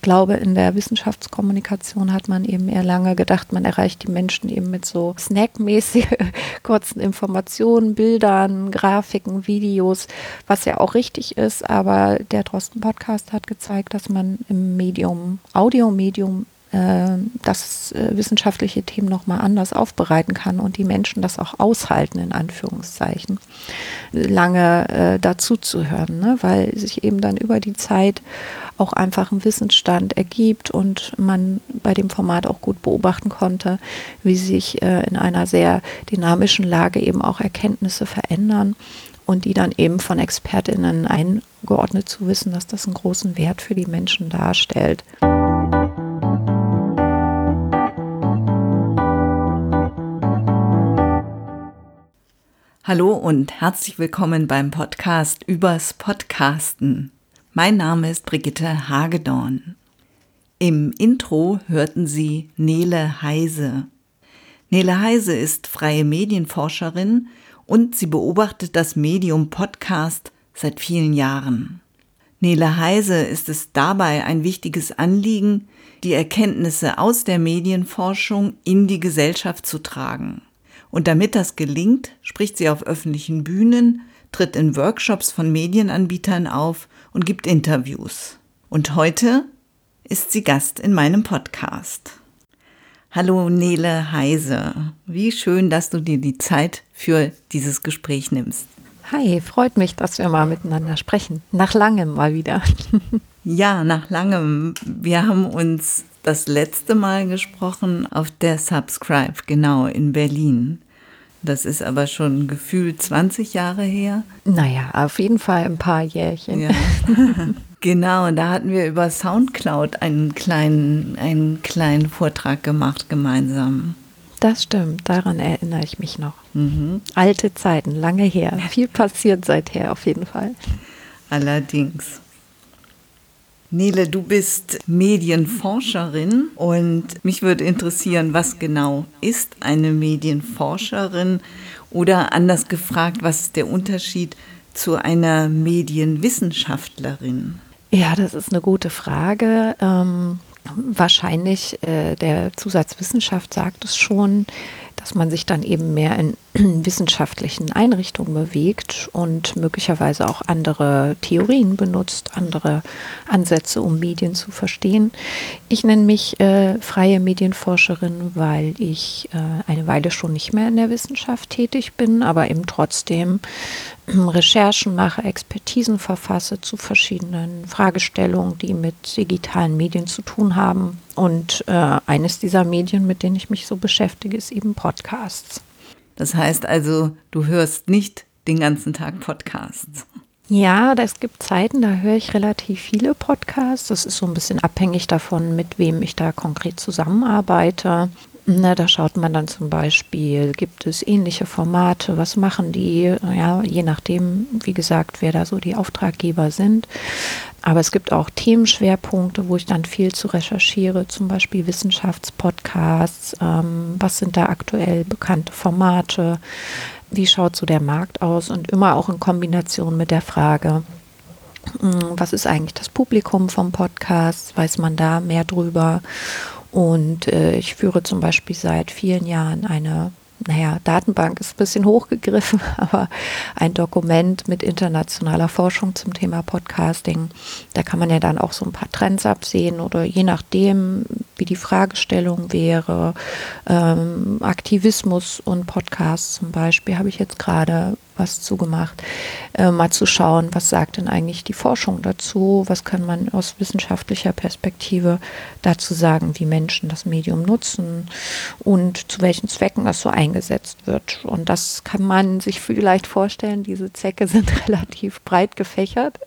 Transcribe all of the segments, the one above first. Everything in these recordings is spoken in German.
Ich glaube, in der Wissenschaftskommunikation hat man eben eher lange gedacht, man erreicht die Menschen eben mit so snackmäßig kurzen Informationen, Bildern, Grafiken, Videos, was ja auch richtig ist. Aber der Drosten Podcast hat gezeigt, dass man im Medium, Audiomedium, äh, das äh, wissenschaftliche Themen nochmal anders aufbereiten kann und die Menschen das auch aushalten, in Anführungszeichen, lange äh, dazu zu hören, ne? weil sich eben dann über die Zeit auch einfach ein Wissensstand ergibt und man bei dem Format auch gut beobachten konnte, wie sich äh, in einer sehr dynamischen Lage eben auch Erkenntnisse verändern und die dann eben von Expertinnen eingeordnet zu wissen, dass das einen großen Wert für die Menschen darstellt. Hallo und herzlich willkommen beim Podcast übers Podcasten. Mein Name ist Brigitte Hagedorn. Im Intro hörten Sie Nele Heise. Nele Heise ist freie Medienforscherin und sie beobachtet das Medium Podcast seit vielen Jahren. Nele Heise ist es dabei ein wichtiges Anliegen, die Erkenntnisse aus der Medienforschung in die Gesellschaft zu tragen. Und damit das gelingt, spricht sie auf öffentlichen Bühnen, tritt in Workshops von Medienanbietern auf und gibt Interviews. Und heute ist sie Gast in meinem Podcast. Hallo Nele Heise, wie schön, dass du dir die Zeit für dieses Gespräch nimmst. Hi, freut mich, dass wir mal miteinander sprechen. Nach langem mal wieder. ja, nach langem. Wir haben uns das letzte Mal gesprochen auf der Subscribe, genau, in Berlin. Das ist aber schon gefühlt 20 Jahre her. Naja, auf jeden Fall ein paar Jährchen. Ja. genau, und da hatten wir über Soundcloud einen kleinen, einen kleinen Vortrag gemacht gemeinsam. Das stimmt, daran erinnere ich mich noch. Mhm. Alte Zeiten, lange her. Viel passiert seither auf jeden Fall. Allerdings. Nele, du bist Medienforscherin und mich würde interessieren, was genau ist eine Medienforscherin oder anders gefragt, was ist der Unterschied zu einer Medienwissenschaftlerin? Ja, das ist eine gute Frage. Ähm, wahrscheinlich äh, der Zusatz Wissenschaft sagt es schon dass man sich dann eben mehr in wissenschaftlichen Einrichtungen bewegt und möglicherweise auch andere Theorien benutzt, andere Ansätze, um Medien zu verstehen. Ich nenne mich äh, freie Medienforscherin, weil ich äh, eine Weile schon nicht mehr in der Wissenschaft tätig bin, aber eben trotzdem Recherchen mache, Expertisen verfasse zu verschiedenen Fragestellungen, die mit digitalen Medien zu tun haben. Und äh, eines dieser Medien, mit denen ich mich so beschäftige, ist eben Podcasts. Das heißt also, du hörst nicht den ganzen Tag Podcasts. Ja, es gibt Zeiten, da höre ich relativ viele Podcasts. Das ist so ein bisschen abhängig davon, mit wem ich da konkret zusammenarbeite. Na, da schaut man dann zum Beispiel, gibt es ähnliche Formate, was machen die, ja, je nachdem, wie gesagt, wer da so die Auftraggeber sind. Aber es gibt auch Themenschwerpunkte, wo ich dann viel zu recherchiere, zum Beispiel Wissenschaftspodcasts, ähm, was sind da aktuell bekannte Formate, wie schaut so der Markt aus? Und immer auch in Kombination mit der Frage, hm, was ist eigentlich das Publikum vom Podcast, weiß man da mehr drüber und äh, ich führe zum Beispiel seit vielen Jahren eine naja, Datenbank ist ein bisschen hochgegriffen, aber ein Dokument mit internationaler Forschung zum Thema Podcasting. Da kann man ja dann auch so ein paar Trends absehen oder je nachdem, wie die Fragestellung wäre, ähm, Aktivismus und Podcasts zum Beispiel, habe ich jetzt gerade was zugemacht, äh, mal zu schauen, was sagt denn eigentlich die Forschung dazu, was kann man aus wissenschaftlicher Perspektive dazu sagen, wie Menschen das Medium nutzen und zu welchen Zwecken das so eingesetzt wird. Und das kann man sich vielleicht vorstellen, diese Zwecke sind relativ breit gefächert.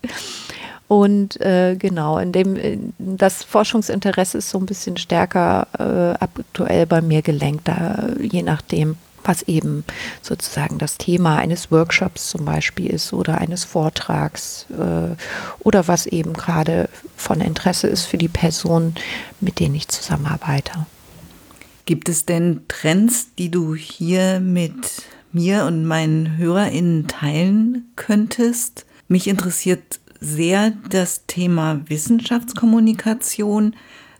Und äh, genau, in dem äh, das Forschungsinteresse ist so ein bisschen stärker äh, aktuell bei mir gelenkt, da, je nachdem, was eben sozusagen das Thema eines Workshops zum Beispiel ist oder eines Vortrags äh, oder was eben gerade von Interesse ist für die Person, mit denen ich zusammenarbeite. Gibt es denn Trends, die du hier mit mir und meinen HörerInnen teilen könntest? Mich interessiert sehr das Thema Wissenschaftskommunikation.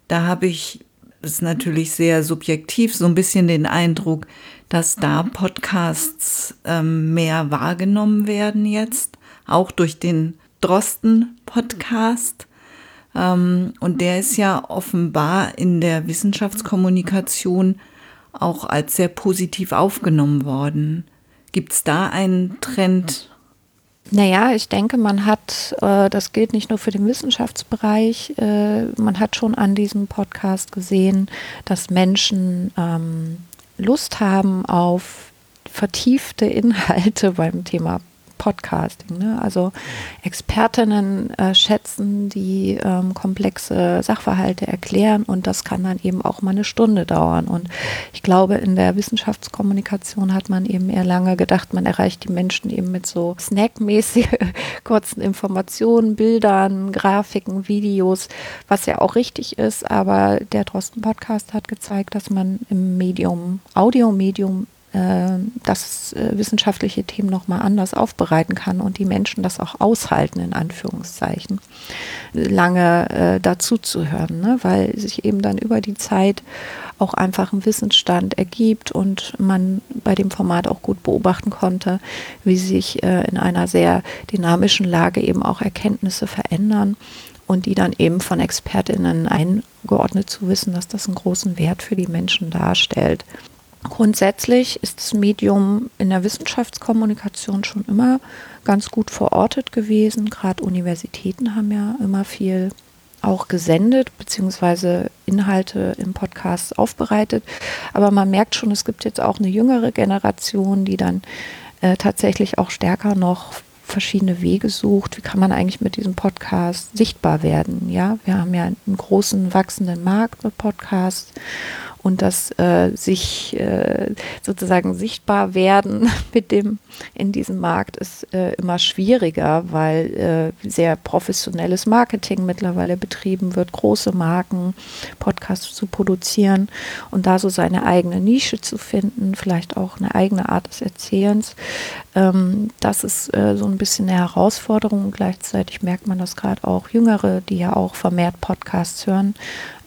Da habe ich es natürlich sehr subjektiv so ein bisschen den Eindruck, dass da Podcasts ähm, mehr wahrgenommen werden jetzt, auch durch den Drosten-Podcast. Ähm, und der ist ja offenbar in der Wissenschaftskommunikation auch als sehr positiv aufgenommen worden. Gibt es da einen Trend? Naja, ich denke, man hat, äh, das gilt nicht nur für den Wissenschaftsbereich, äh, man hat schon an diesem Podcast gesehen, dass Menschen ähm, Lust haben auf vertiefte Inhalte beim Thema Podcasting. Ne? Also Expertinnen äh, schätzen, die ähm, komplexe Sachverhalte erklären und das kann dann eben auch mal eine Stunde dauern. Und ich glaube, in der Wissenschaftskommunikation hat man eben eher lange gedacht, man erreicht die Menschen eben mit so snackmäßig kurzen Informationen, Bildern, Grafiken, Videos, was ja auch richtig ist. Aber der Drosten Podcast hat gezeigt, dass man im Medium, Audiomedium äh, das äh, wissenschaftliche Themen nochmal anders aufbereiten kann und die Menschen das auch aushalten, in Anführungszeichen, lange äh, dazu zu hören, ne? weil sich eben dann über die Zeit auch einfach ein Wissensstand ergibt und man bei dem Format auch gut beobachten konnte, wie sich äh, in einer sehr dynamischen Lage eben auch Erkenntnisse verändern und die dann eben von Expertinnen eingeordnet zu wissen, dass das einen großen Wert für die Menschen darstellt. Grundsätzlich ist das Medium in der Wissenschaftskommunikation schon immer ganz gut verortet gewesen. Gerade Universitäten haben ja immer viel auch gesendet, beziehungsweise Inhalte im Podcast aufbereitet. Aber man merkt schon, es gibt jetzt auch eine jüngere Generation, die dann äh, tatsächlich auch stärker noch verschiedene Wege sucht. Wie kann man eigentlich mit diesem Podcast sichtbar werden? Ja, wir haben ja einen großen wachsenden Markt mit Podcasts und das äh, sich äh, sozusagen sichtbar werden mit dem in diesem Markt ist äh, immer schwieriger, weil äh, sehr professionelles Marketing mittlerweile betrieben wird, große Marken, Podcasts zu produzieren und da so seine eigene Nische zu finden, vielleicht auch eine eigene Art des Erzählens. Ähm, das ist äh, so ein bisschen eine Herausforderung. Gleichzeitig merkt man das gerade auch Jüngere, die ja auch vermehrt Podcasts hören,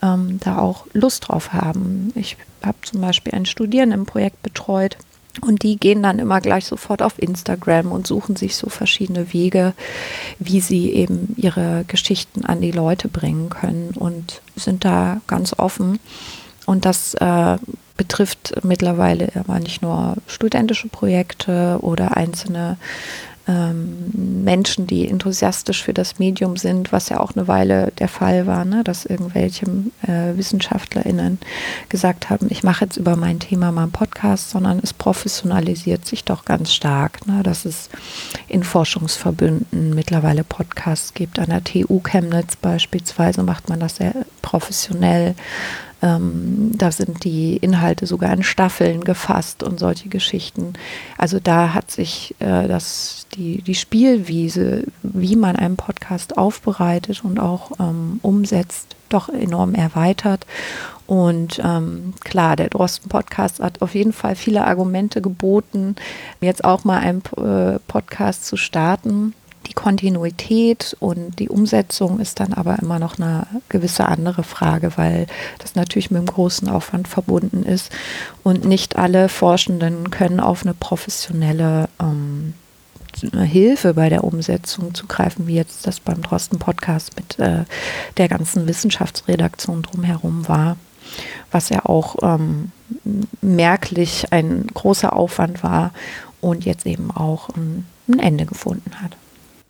ähm, da auch Lust drauf haben. Ich habe zum Beispiel ein Studierendenprojekt betreut. Und die gehen dann immer gleich sofort auf Instagram und suchen sich so verschiedene Wege, wie sie eben ihre Geschichten an die Leute bringen können und sind da ganz offen. Und das äh, betrifft mittlerweile aber nicht nur studentische Projekte oder einzelne ähm, Menschen, die enthusiastisch für das Medium sind, was ja auch eine Weile der Fall war, ne? dass irgendwelche äh, WissenschaftlerInnen gesagt haben, ich mache jetzt über mein Thema mal einen Podcast, sondern es professionalisiert sich doch ganz stark, ne? dass es in Forschungsverbünden mittlerweile Podcasts gibt. An der TU Chemnitz beispielsweise macht man das sehr professionell. Ähm, da sind die Inhalte sogar in Staffeln gefasst und solche Geschichten. Also da hat sich äh, das, die, die Spielwiese, wie man einen Podcast aufbereitet und auch ähm, umsetzt, doch enorm erweitert. Und ähm, klar, der Drosten-Podcast hat auf jeden Fall viele Argumente geboten, jetzt auch mal einen äh, Podcast zu starten Kontinuität und die Umsetzung ist dann aber immer noch eine gewisse andere Frage, weil das natürlich mit einem großen Aufwand verbunden ist und nicht alle Forschenden können auf eine professionelle ähm, Hilfe bei der Umsetzung zugreifen, wie jetzt das beim Drosten Podcast mit äh, der ganzen Wissenschaftsredaktion drumherum war, was ja auch ähm, merklich ein großer Aufwand war und jetzt eben auch ein, ein Ende gefunden hat.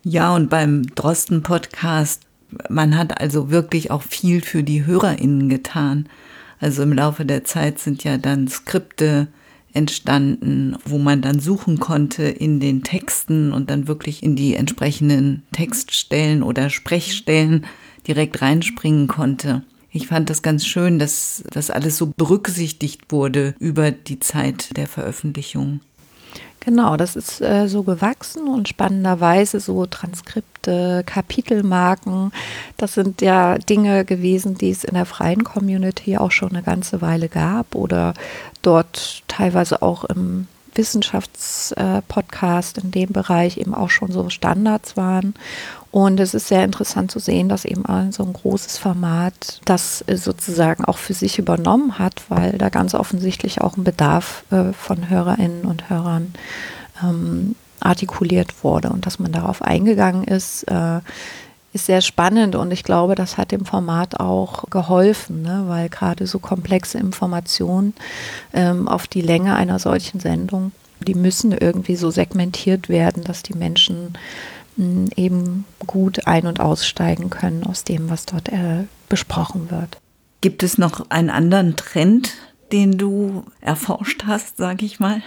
Ja, und beim Drosten-Podcast, man hat also wirklich auch viel für die HörerInnen getan. Also im Laufe der Zeit sind ja dann Skripte entstanden, wo man dann suchen konnte in den Texten und dann wirklich in die entsprechenden Textstellen oder Sprechstellen direkt reinspringen konnte. Ich fand das ganz schön, dass das alles so berücksichtigt wurde über die Zeit der Veröffentlichung. Genau, das ist äh, so gewachsen und spannenderweise so Transkripte, Kapitelmarken, das sind ja Dinge gewesen, die es in der freien Community auch schon eine ganze Weile gab oder dort teilweise auch im Wissenschaftspodcasts in dem Bereich eben auch schon so Standards waren. Und es ist sehr interessant zu sehen, dass eben so ein großes Format das sozusagen auch für sich übernommen hat, weil da ganz offensichtlich auch ein Bedarf äh, von Hörerinnen und Hörern ähm, artikuliert wurde und dass man darauf eingegangen ist, äh, ist sehr spannend und ich glaube, das hat dem Format auch geholfen, ne? weil gerade so komplexe Informationen ähm, auf die Länge einer solchen Sendung, die müssen irgendwie so segmentiert werden, dass die Menschen mh, hm, eben gut ein- und aussteigen können aus dem, was dort äh, besprochen wird. Gibt es noch einen anderen Trend, den du erforscht hast, sage ich mal?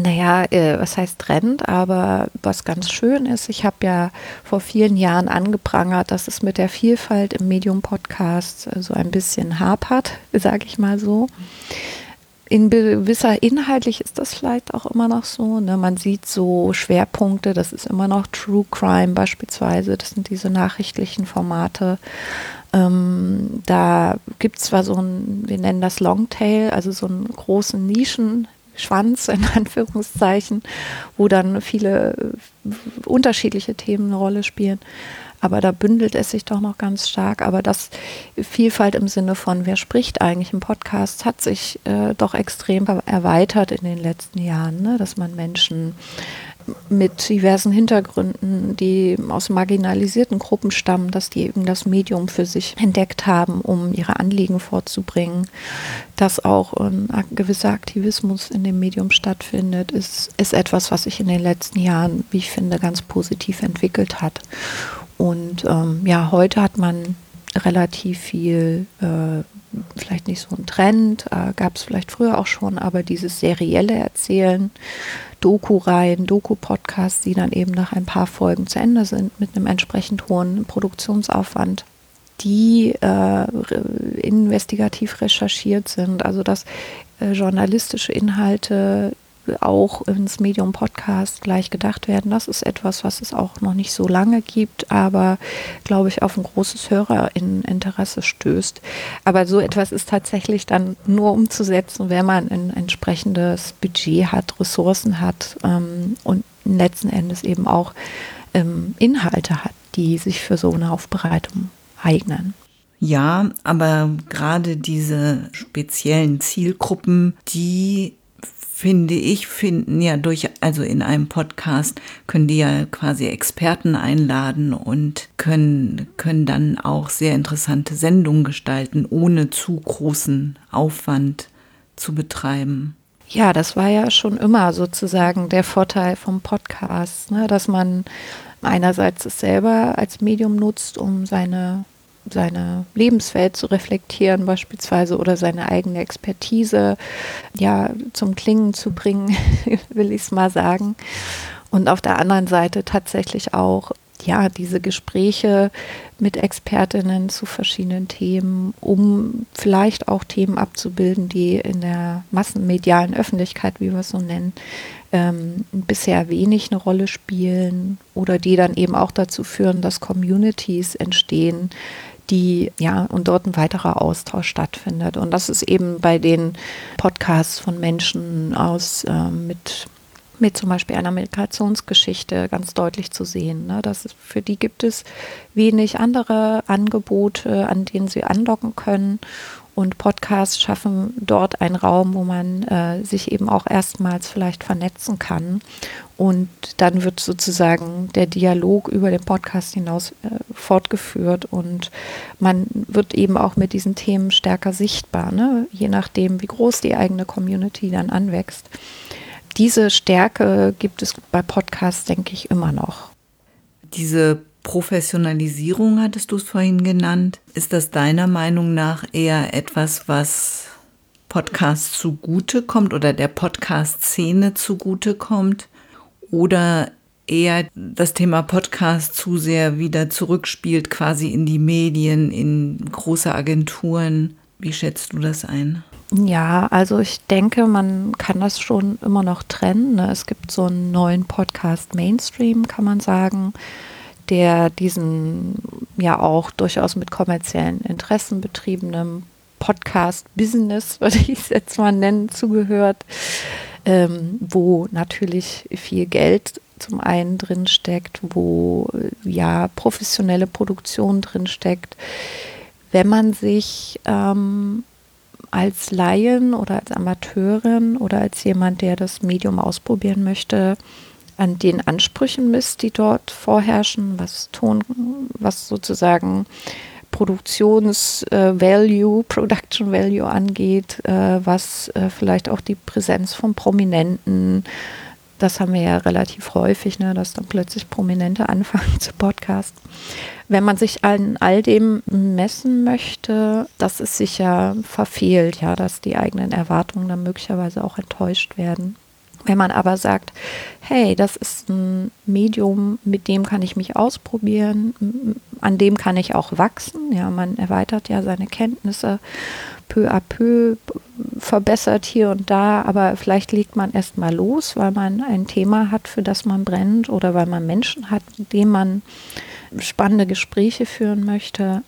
Naja, äh, was heißt Trend, aber was ganz schön ist, ich habe ja vor vielen Jahren angeprangert, dass es mit der Vielfalt im Medium-Podcast äh, so ein bisschen hapert, sage ich mal so. In gewisser inhaltlich ist das vielleicht auch immer noch so. Ne? Man sieht so Schwerpunkte, das ist immer noch True Crime beispielsweise, das sind diese nachrichtlichen Formate. Ähm, da gibt es zwar so ein, wir nennen das Longtail, also so einen großen Nischen, Schwanz in Anführungszeichen, wo dann viele äh, unterschiedliche Themen eine Rolle spielen. Aber da bündelt es sich doch noch ganz stark. Aber das Vielfalt im Sinne von, wer spricht eigentlich im Podcast, hat sich äh, doch extrem erweitert in den letzten Jahren, ne? dass man Menschen mit diversen Hintergründen, die aus marginalisierten Gruppen stammen, dass die eben das Medium für sich entdeckt haben, um ihre Anliegen vorzubringen. Dass auch ein gewisser Aktivismus in dem Medium stattfindet, ist, ist etwas, was sich in den letzten Jahren, wie ich finde, ganz positiv entwickelt hat. Und ähm, ja, heute hat man relativ viel, äh, vielleicht nicht so ein Trend, äh, gab es vielleicht früher auch schon, aber dieses serielle Erzählen, Doku-Reihen, Doku-Podcasts, die dann eben nach ein paar Folgen zu Ende sind mit einem entsprechend hohen Produktionsaufwand, die äh, investigativ recherchiert sind, also dass äh, journalistische Inhalte auch ins Medium Podcast gleich gedacht werden. Das ist etwas, was es auch noch nicht so lange gibt, aber glaube ich auf ein großes Hörerinteresse stößt. Aber so etwas ist tatsächlich dann nur umzusetzen, wenn man ein entsprechendes Budget hat, Ressourcen hat ähm, und letzten Endes eben auch ähm, Inhalte hat, die sich für so eine Aufbereitung eignen. Ja, aber gerade diese speziellen Zielgruppen, die finde ich, finden ja durch, also in einem Podcast können die ja quasi Experten einladen und können, können dann auch sehr interessante Sendungen gestalten, ohne zu großen Aufwand zu betreiben. Ja, das war ja schon immer sozusagen der Vorteil vom Podcast, ne? dass man einerseits es selber als Medium nutzt, um seine seine Lebenswelt zu reflektieren beispielsweise oder seine eigene Expertise ja zum Klingen zu bringen, will ich es mal sagen. Und auf der anderen Seite tatsächlich auch ja, diese Gespräche mit Expertinnen zu verschiedenen Themen, um vielleicht auch Themen abzubilden, die in der massenmedialen Öffentlichkeit, wie wir es so nennen, ähm, bisher wenig eine Rolle spielen oder die dann eben auch dazu führen, dass Communities entstehen, die, ja, und dort ein weiterer Austausch stattfindet. Und das ist eben bei den Podcasts von Menschen aus äh, mit mit zum Beispiel einer Migrationsgeschichte ganz deutlich zu sehen. Ne? Das ist, für die gibt es wenig andere Angebote, an denen sie andocken können. Und Podcasts schaffen dort einen Raum, wo man äh, sich eben auch erstmals vielleicht vernetzen kann. Und dann wird sozusagen der Dialog über den Podcast hinaus äh, fortgeführt und man wird eben auch mit diesen Themen stärker sichtbar, ne? je nachdem, wie groß die eigene Community dann anwächst. Diese Stärke gibt es bei Podcasts, denke ich, immer noch. Diese Professionalisierung hattest du es vorhin genannt. Ist das deiner Meinung nach eher etwas, was Podcasts zugute kommt oder der Podcast-Szene zugute kommt? Oder eher das Thema Podcast zu sehr wieder zurückspielt, quasi in die Medien, in große Agenturen? Wie schätzt du das ein? Ja, also ich denke, man kann das schon immer noch trennen. Ne? Es gibt so einen neuen Podcast Mainstream, kann man sagen der diesen ja auch durchaus mit kommerziellen Interessen betriebenen Podcast-Business, würde ich es jetzt mal nennen, zugehört. Ähm, wo natürlich viel Geld zum einen drin steckt, wo ja professionelle Produktion drin steckt. Wenn man sich ähm, als Laien oder als Amateurin oder als jemand, der das Medium ausprobieren möchte, an den Ansprüchen misst, die dort vorherrschen, was Ton, was sozusagen Produktions-Value, äh, Production Value angeht, äh, was äh, vielleicht auch die Präsenz von Prominenten, das haben wir ja relativ häufig, ne, dass dann plötzlich Prominente anfangen zu podcasten. Wenn man sich an all dem messen möchte, das ist sicher verfehlt, ja, dass die eigenen Erwartungen dann möglicherweise auch enttäuscht werden. Wenn man aber sagt, hey, das ist ein Medium, mit dem kann ich mich ausprobieren, an dem kann ich auch wachsen, ja, man erweitert ja seine Kenntnisse peu à peu, verbessert hier und da, aber vielleicht legt man erst mal los, weil man ein Thema hat, für das man brennt oder weil man Menschen hat, mit denen man spannende Gespräche führen möchte,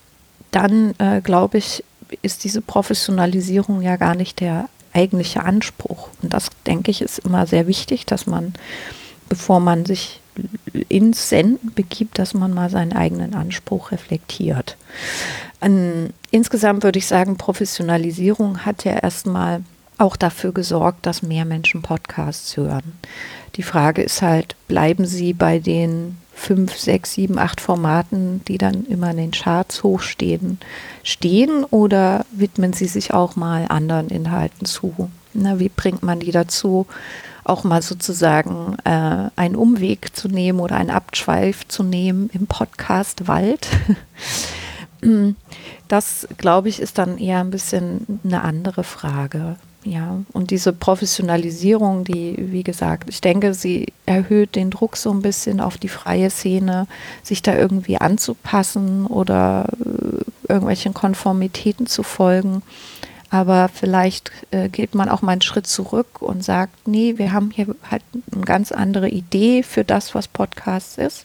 dann äh, glaube ich, ist diese Professionalisierung ja gar nicht der eigentliche Anspruch. Und das, denke ich, ist immer sehr wichtig, dass man, bevor man sich ins Senden begibt, dass man mal seinen eigenen Anspruch reflektiert. An, insgesamt würde ich sagen, Professionalisierung hat ja erstmal auch dafür gesorgt, dass mehr Menschen Podcasts hören. Die Frage ist halt, bleiben sie bei den fünf, sechs, sieben, acht Formaten, die dann immer in den Charts hochstehen, stehen oder widmen sie sich auch mal anderen Inhalten zu? Na, wie bringt man die dazu, auch mal sozusagen äh, einen Umweg zu nehmen oder einen Abschweif zu nehmen im Podcast Wald? das, glaube ich, ist dann eher ein bisschen eine andere Frage. Ja, und diese Professionalisierung, die, wie gesagt, ich denke, sie erhöht den Druck so ein bisschen auf die freie Szene, sich da irgendwie anzupassen oder äh, irgendwelchen Konformitäten zu folgen. Aber vielleicht äh, geht man auch mal einen Schritt zurück und sagt, nee, wir haben hier halt eine ganz andere Idee für das, was Podcast ist.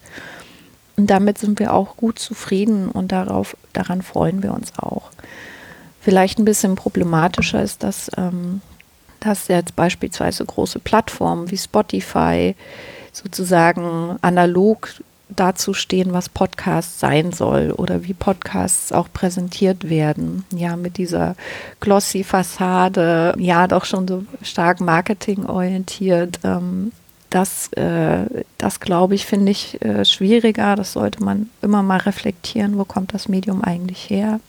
Und damit sind wir auch gut zufrieden und darauf, daran freuen wir uns auch. Vielleicht ein bisschen problematischer ist, dass, ähm, dass jetzt beispielsweise große Plattformen wie Spotify sozusagen analog dazu stehen, was Podcast sein soll oder wie Podcasts auch präsentiert werden. Ja, mit dieser glossy Fassade, ja, doch schon so stark marketingorientiert. Ähm, das, äh, das glaube ich, finde ich äh, schwieriger. Das sollte man immer mal reflektieren. Wo kommt das Medium eigentlich her?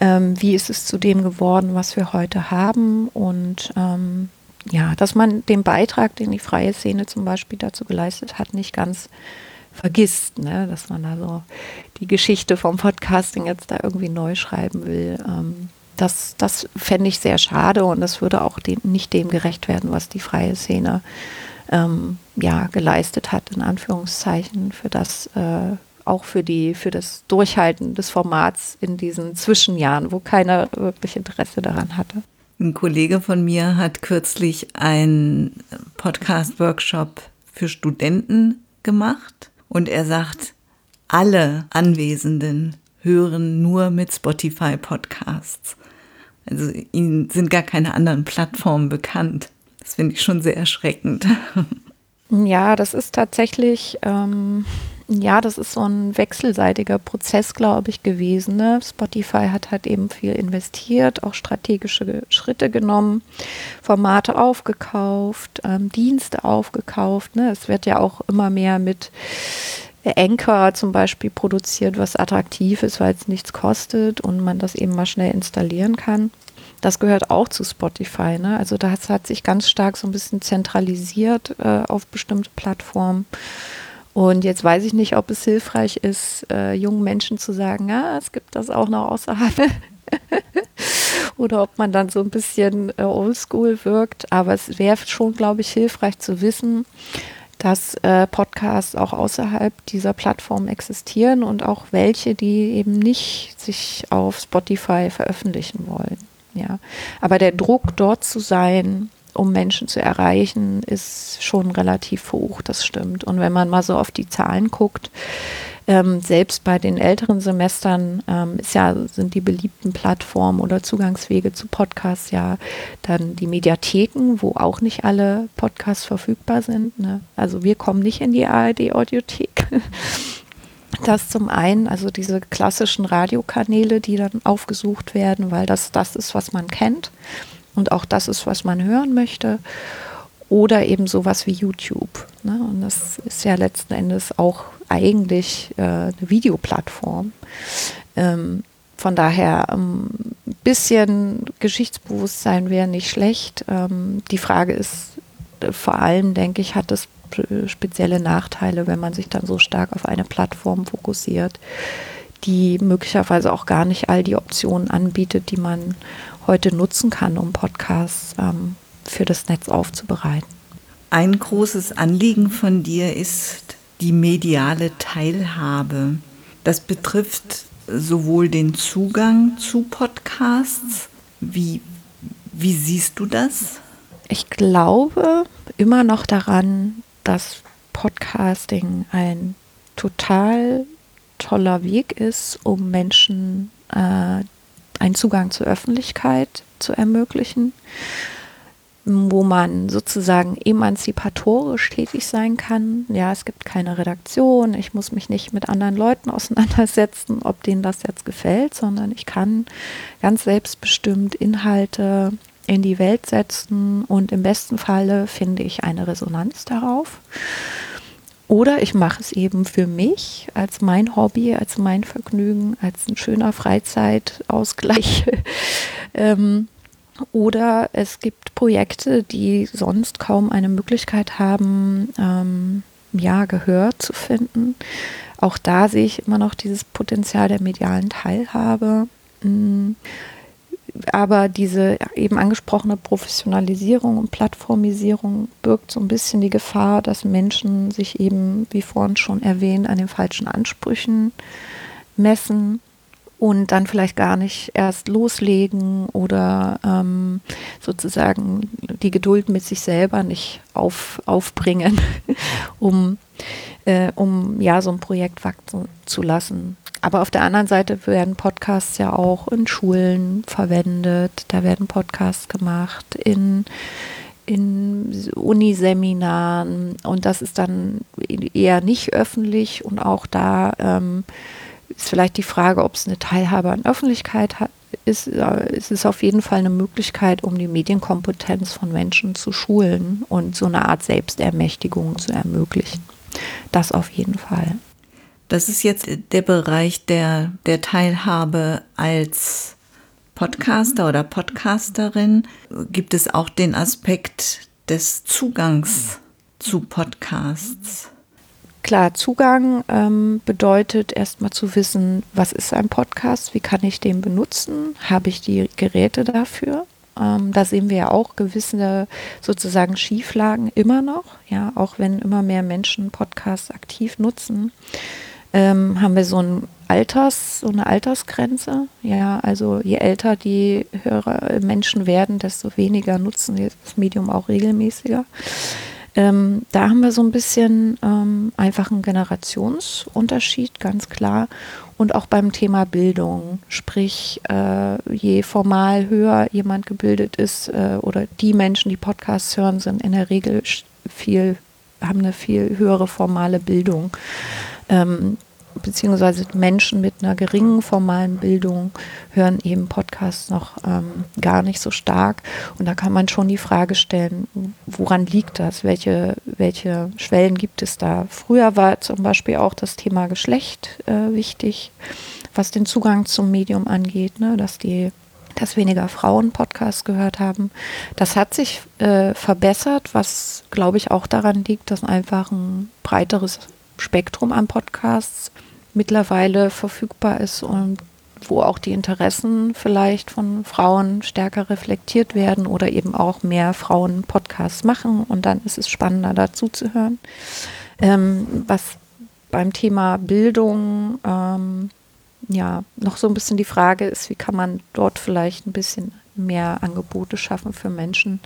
Ähm, wie ist es zu dem geworden, was wir heute haben und ähm, ja, dass man den Beitrag, den die freie Szene zum Beispiel dazu geleistet hat, nicht ganz vergisst, ne? dass man da so die Geschichte vom Podcasting jetzt da irgendwie neu schreiben will. Ähm, das das fände ich sehr schade und das würde auch dem, nicht dem gerecht werden, was die freie Szene ähm, ja, geleistet hat, in Anführungszeichen, für das äh, auch für die, für das Durchhalten des Formats in diesen Zwischenjahren, wo keiner wirklich Interesse daran hatte. Ein Kollege von mir hat kürzlich einen Podcast-Workshop für Studenten gemacht und er sagt, alle Anwesenden hören nur mit Spotify Podcasts. Also ihnen sind gar keine anderen Plattformen bekannt. Das finde ich schon sehr erschreckend. Ja, das ist tatsächlich ähm, ja, das ist so ein wechselseitiger Prozess, glaube ich, gewesen. Ne? Spotify hat halt eben viel investiert, auch strategische Schritte genommen, Formate aufgekauft, ähm, Dienste aufgekauft. Ne? Es wird ja auch immer mehr mit Anchor zum Beispiel produziert, was attraktiv ist, weil es nichts kostet und man das eben mal schnell installieren kann. Das gehört auch zu Spotify. Ne? Also das hat sich ganz stark so ein bisschen zentralisiert äh, auf bestimmte Plattformen. Und jetzt weiß ich nicht, ob es hilfreich ist, äh, jungen Menschen zu sagen, ja, es gibt das auch noch außerhalb. Oder ob man dann so ein bisschen äh, oldschool wirkt. Aber es wäre schon, glaube ich, hilfreich zu wissen, dass äh, Podcasts auch außerhalb dieser Plattform existieren und auch welche, die eben nicht sich auf Spotify veröffentlichen wollen. Ja. Aber der Druck, dort zu sein, um Menschen zu erreichen, ist schon relativ hoch, das stimmt. Und wenn man mal so auf die Zahlen guckt, Ähm, selbst bei den älteren Semestern ähm, ist ja, sind die beliebten Plattformen oder Zugangswege zu Podcasts ja dann die Mediatheken, wo auch nicht alle Podcasts verfügbar sind. Ne? Also wir kommen nicht in die ARD-Audiothek. Das zum einen, also diese klassischen Radiokanäle, die dann aufgesucht werden, weil das das ist, was man kennt und auch das ist, was man hören möchte. Oder eben sowas wie YouTube. Ne? Und das ist ja letzten Endes auch eigentlich äh, eine Videoplattform. Ähm, von daher ein ähm, bisschen Geschichtsbewusstsein wäre nicht schlecht. Ähm, die Frage ist äh, vor allem, denke ich, hat es spezielle Nachteile, wenn man sich dann so stark auf eine Plattform fokussiert, die möglicherweise auch gar nicht all die Optionen anbietet, die man heute nutzen kann, um Podcasts ähm, für das Netz aufzubereiten. Ein großes Anliegen von dir ist die mediale Teilhabe. Das betrifft sowohl den Zugang zu Podcasts, wie, wie siehst du das? Ich glaube immer noch daran, dass Podcasting ein total toller Weg ist, um Menschen äh, einen Zugang zur Öffentlichkeit zu ermöglichen, wo man sozusagen emanzipatorisch tätig sein kann. Ja, es gibt keine Redaktion, ich muss mich nicht mit anderen Leuten auseinandersetzen, ob denen das jetzt gefällt, sondern ich kann ganz selbstbestimmt Inhalte in die Welt setzen und im besten Falle finde ich eine Resonanz darauf. Oder ich mache es eben für mich als mein Hobby, als mein Vergnügen, als ein schöner Freizeitausgleich. ähm, oder es gibt Projekte, die sonst kaum eine Möglichkeit haben, ähm, ja, Gehör zu finden. Auch da sehe ich immer noch dieses Potenzial der medialen Teilhabe. Mhm aber diese eben angesprochene Professionalisierung und Plattformisierung birgt so ein bisschen die Gefahr, dass Menschen sich eben, wie vorhin schon erwähnt, an den falschen Ansprüchen messen und dann vielleicht gar nicht erst loslegen oder ähm, sozusagen die Geduld mit sich selber nicht auf, aufbringen, um, äh, um ja so ein Projekt wachsen zu lassen. Aber auf der anderen Seite werden Podcasts ja auch in Schulen verwendet. Da werden Podcasts gemacht in, in Uniseminaren. Und das ist dann eher nicht öffentlich. Und auch da ähm, ist vielleicht die Frage, ob es eine Teilhabe an Öffentlichkeit hat. Ist, äh, ist es auf jeden Fall eine Möglichkeit, um die Medienkompetenz von Menschen zu schulen und so eine Art Selbstermächtigung zu ermöglichen. Das auf jeden Fall. Das ist jetzt der Bereich der, der Teilhabe als Podcaster oder Podcasterin. Gibt es auch den Aspekt des Zugangs zu Podcasts? Klar, Zugang ähm, bedeutet erstmal zu wissen, was ist ein Podcast, wie kann ich den benutzen, habe ich die Geräte dafür. Ähm, da sehen wir ja auch gewisse sozusagen Schieflagen immer noch, ja, auch wenn immer mehr Menschen Podcasts aktiv nutzen ähm, haben wir so ein Alters, so eine Altersgrenze. Ja, also je älter die Hörer Menschen werden, desto weniger nutzen sie das Medium auch regelmäßiger. Ähm, da haben wir so ein bisschen ähm, einfach einen Generationsunterschied, ganz klar. Und auch beim Thema Bildung, sprich, äh, je formal höher jemand gebildet ist äh, oder die Menschen, die Podcasts hören, sind in der Regel viel, haben eine viel höhere formale Bildung ähm, beziehungsweise Menschen mit einer geringen formalen Bildung hören eben Podcasts noch ähm, gar nicht so stark. Und da kann man schon die Frage stellen, woran liegt das? Welche, welche Schwellen gibt es da? Früher war zum Beispiel auch das Thema Geschlecht äh, wichtig, was den Zugang zum Medium angeht, ne? dass die dass weniger Frauen Podcasts gehört haben. Das hat sich äh, verbessert, was glaube ich auch daran liegt, dass einfach ein breiteres Spektrum an Podcasts mittlerweile verfügbar ist und wo auch die Interessen vielleicht von Frauen stärker reflektiert werden oder eben auch mehr Frauen Podcasts machen und dann ist es spannender dazu zu hören. Ähm, was beim Thema Bildung ähm, ja noch so ein bisschen die Frage ist, wie kann man dort vielleicht ein bisschen mehr Angebote schaffen für Menschen,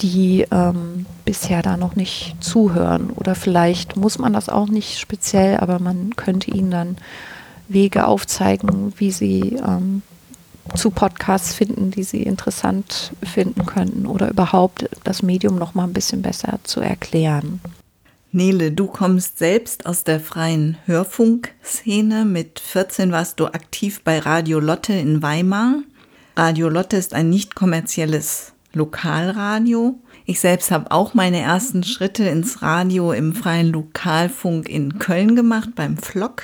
die ähm, bisher da noch nicht zuhören. Oder vielleicht muss man das auch nicht speziell, aber man könnte ihnen dann Wege aufzeigen, wie sie ähm, zu Podcasts finden, die sie interessant finden könnten oder überhaupt das Medium noch mal ein bisschen besser zu erklären. Nele, du kommst selbst aus der freien Hörfunkszene. Mit 14 warst du aktiv bei Radio Lotte in Weimar. Radio Lotte ist ein nicht kommerzielles Lokalradio. Ich selbst habe auch meine ersten Schritte ins Radio im freien Lokalfunk in Köln gemacht, beim Flock.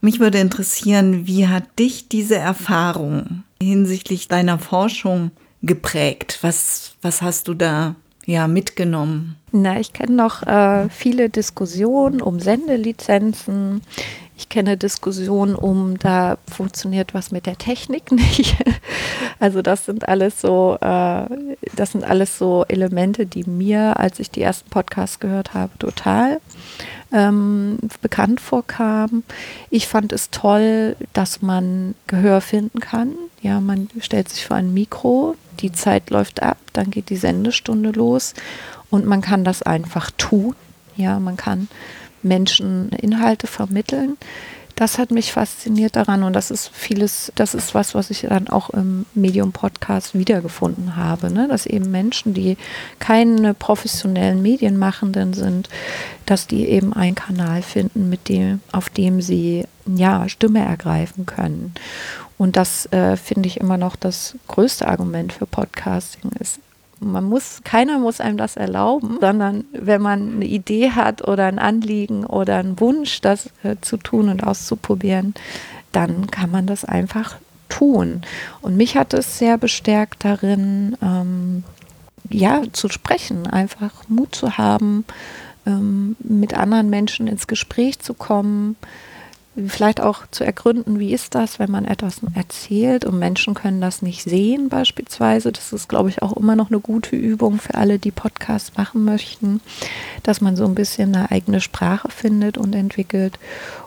Mich würde interessieren, wie hat dich diese Erfahrung hinsichtlich deiner Forschung geprägt? Was, was hast du da ja mitgenommen? Na, ich kenne noch äh, viele Diskussionen um Sendelizenzen. Ich kenne Diskussionen um, da funktioniert was mit der Technik nicht. Also das sind alles so, äh, das sind alles so Elemente, die mir, als ich die ersten Podcasts gehört habe, total ähm, bekannt vorkam. Ich fand es toll, dass man Gehör finden kann. Ja, man stellt sich vor ein Mikro, die Zeit läuft ab, dann geht die Sendestunde los und man kann das einfach tun. Ja, man kann Menschen Inhalte vermitteln das hat mich fasziniert daran und das ist vieles, das ist was, was ich dann auch im Medium-Podcast wiedergefunden habe, ne? dass eben Menschen, die keine professionellen Medienmachenden sind, dass die eben einen Kanal finden, mit dem, auf dem sie ja Stimme ergreifen können. Und das äh, finde ich immer noch das größte Argument für Podcasting ist man muss, keiner muss einem das erlauben, sondern wenn man eine Idee hat oder ein Anliegen oder einen Wunsch, das äh, zu tun und auszuprobieren, dann kann man das einfach tun. Und mich hat es sehr bestärkt darin, ähm, ja, zu sprechen, einfach Mut zu haben, ähm, mit anderen Menschen ins Gespräch zu kommen, vielleicht auch zu ergründen, wie ist das, wenn man etwas erzählt und Menschen können das nicht sehen beispielsweise. Das ist, glaube ich, auch immer noch eine gute Übung für alle, die Podcasts machen möchten, dass man so ein bisschen eine eigene Sprache findet und entwickelt.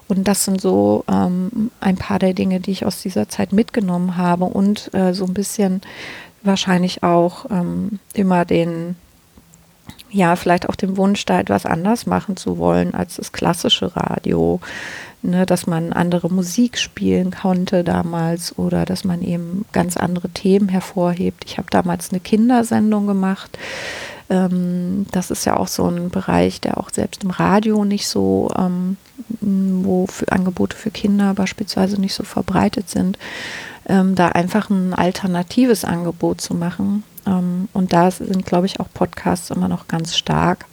Und das sind so ähm, ein paar der Dinge, die ich aus dieser Zeit mitgenommen habe und äh, so ein bisschen wahrscheinlich auch ähm, immer den ja, vielleicht auch den Wunsch, da etwas anders machen zu wollen als das klassische Radio ne, dass man andere Musik spielen konnte damals oder dass man eben ganz andere Themen hervorhebt. Ich habe damals eine Kindersendung gemacht. Ähm, das ist ja auch so ein Bereich, der auch selbst im Radio nicht so, ähm, wo für Angebote für Kinder beispielsweise nicht so verbreitet sind, ähm, da einfach ein alternatives Angebot zu machen. Ähm, und da sind, glaube ich, auch Podcasts immer noch ganz stark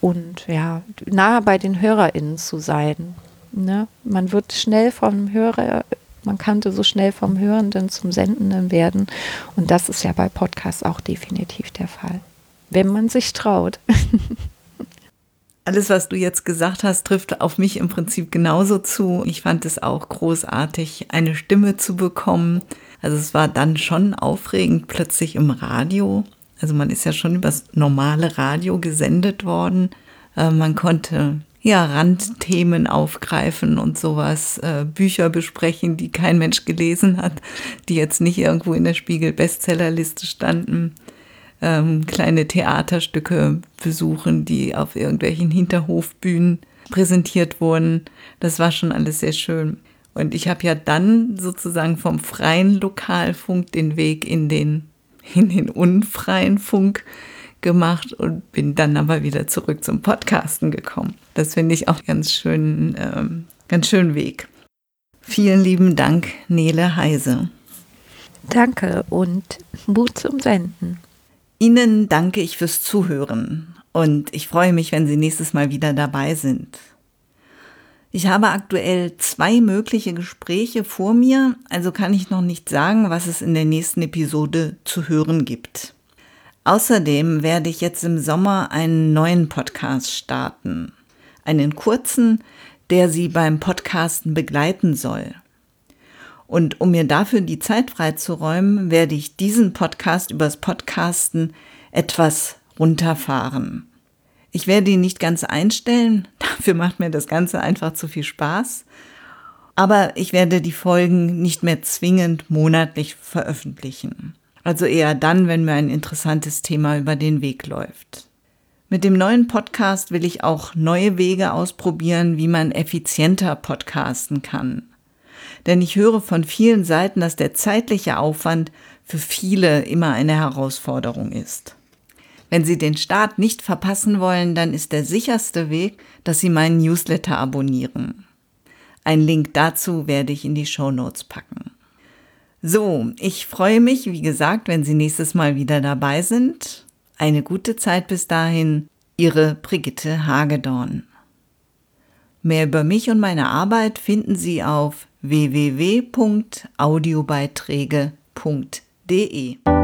und ja, nahe bei den HörerInnen zu sein. Ne? Man wird schnell vom Hörer, man kannte so schnell vom Hörenden zum Sendenden werden. Und das ist ja bei Podcasts auch definitiv der Fall. Wenn man sich traut. Alles, was du jetzt gesagt hast, trifft auf mich im Prinzip genauso zu. Ich fand es auch großartig, eine Stimme zu bekommen. Also es war dann schon aufregend plötzlich im Radio. Also man ist ja schon übers normale Radio gesendet worden. Äh, man konnte ja, Randthemen aufgreifen und sowas, äh, Bücher besprechen, die kein Mensch gelesen hat, die jetzt nicht irgendwo in der Spiegel-Bestsellerliste standen, ähm, kleine Theaterstücke besuchen, die auf irgendwelchen Hinterhofbühnen präsentiert wurden. Das war schon alles sehr schön. Und ich habe ja dann sozusagen vom freien Lokalfunk den Weg in den, in den unfreien Funk gemacht und bin dann aber wieder zurück zum Podcasten gekommen. Das finde ich auch ganz schön, ähm, ganz schön Weg. Vielen lieben Dank, Nele Heise. Danke und Mut zum Senden. Ihnen danke ich fürs Zuhören und ich freue mich, wenn Sie nächstes Mal wieder dabei sind. Ich habe aktuell zwei mögliche Gespräche vor mir, also kann ich noch nicht sagen, was es in der nächsten Episode zu hören gibt. Außerdem werde ich jetzt im Sommer einen neuen Podcast starten. Einen kurzen, der Sie beim Podcasten begleiten soll. Und um mir dafür die Zeit freizuräumen, werde ich diesen Podcast übers Podcasten etwas runterfahren. Ich werde ihn nicht ganz einstellen, dafür macht mir das Ganze einfach zu viel Spaß. Aber ich werde die Folgen nicht mehr zwingend monatlich veröffentlichen. Also eher dann, wenn mir ein interessantes Thema über den Weg läuft. Mit dem neuen Podcast will ich auch neue Wege ausprobieren, wie man effizienter podcasten kann. Denn ich höre von vielen Seiten, dass der zeitliche Aufwand für viele immer eine Herausforderung ist. Wenn Sie den Start nicht verpassen wollen, dann ist der sicherste Weg, dass Sie meinen Newsletter abonnieren. Ein Link dazu werde ich in die Show Notes packen. So, ich freue mich, wie gesagt, wenn Sie nächstes Mal wieder dabei sind. Eine gute Zeit bis dahin. Ihre Brigitte Hagedorn. Mehr über mich und meine Arbeit finden Sie auf www.audiobeiträge.de.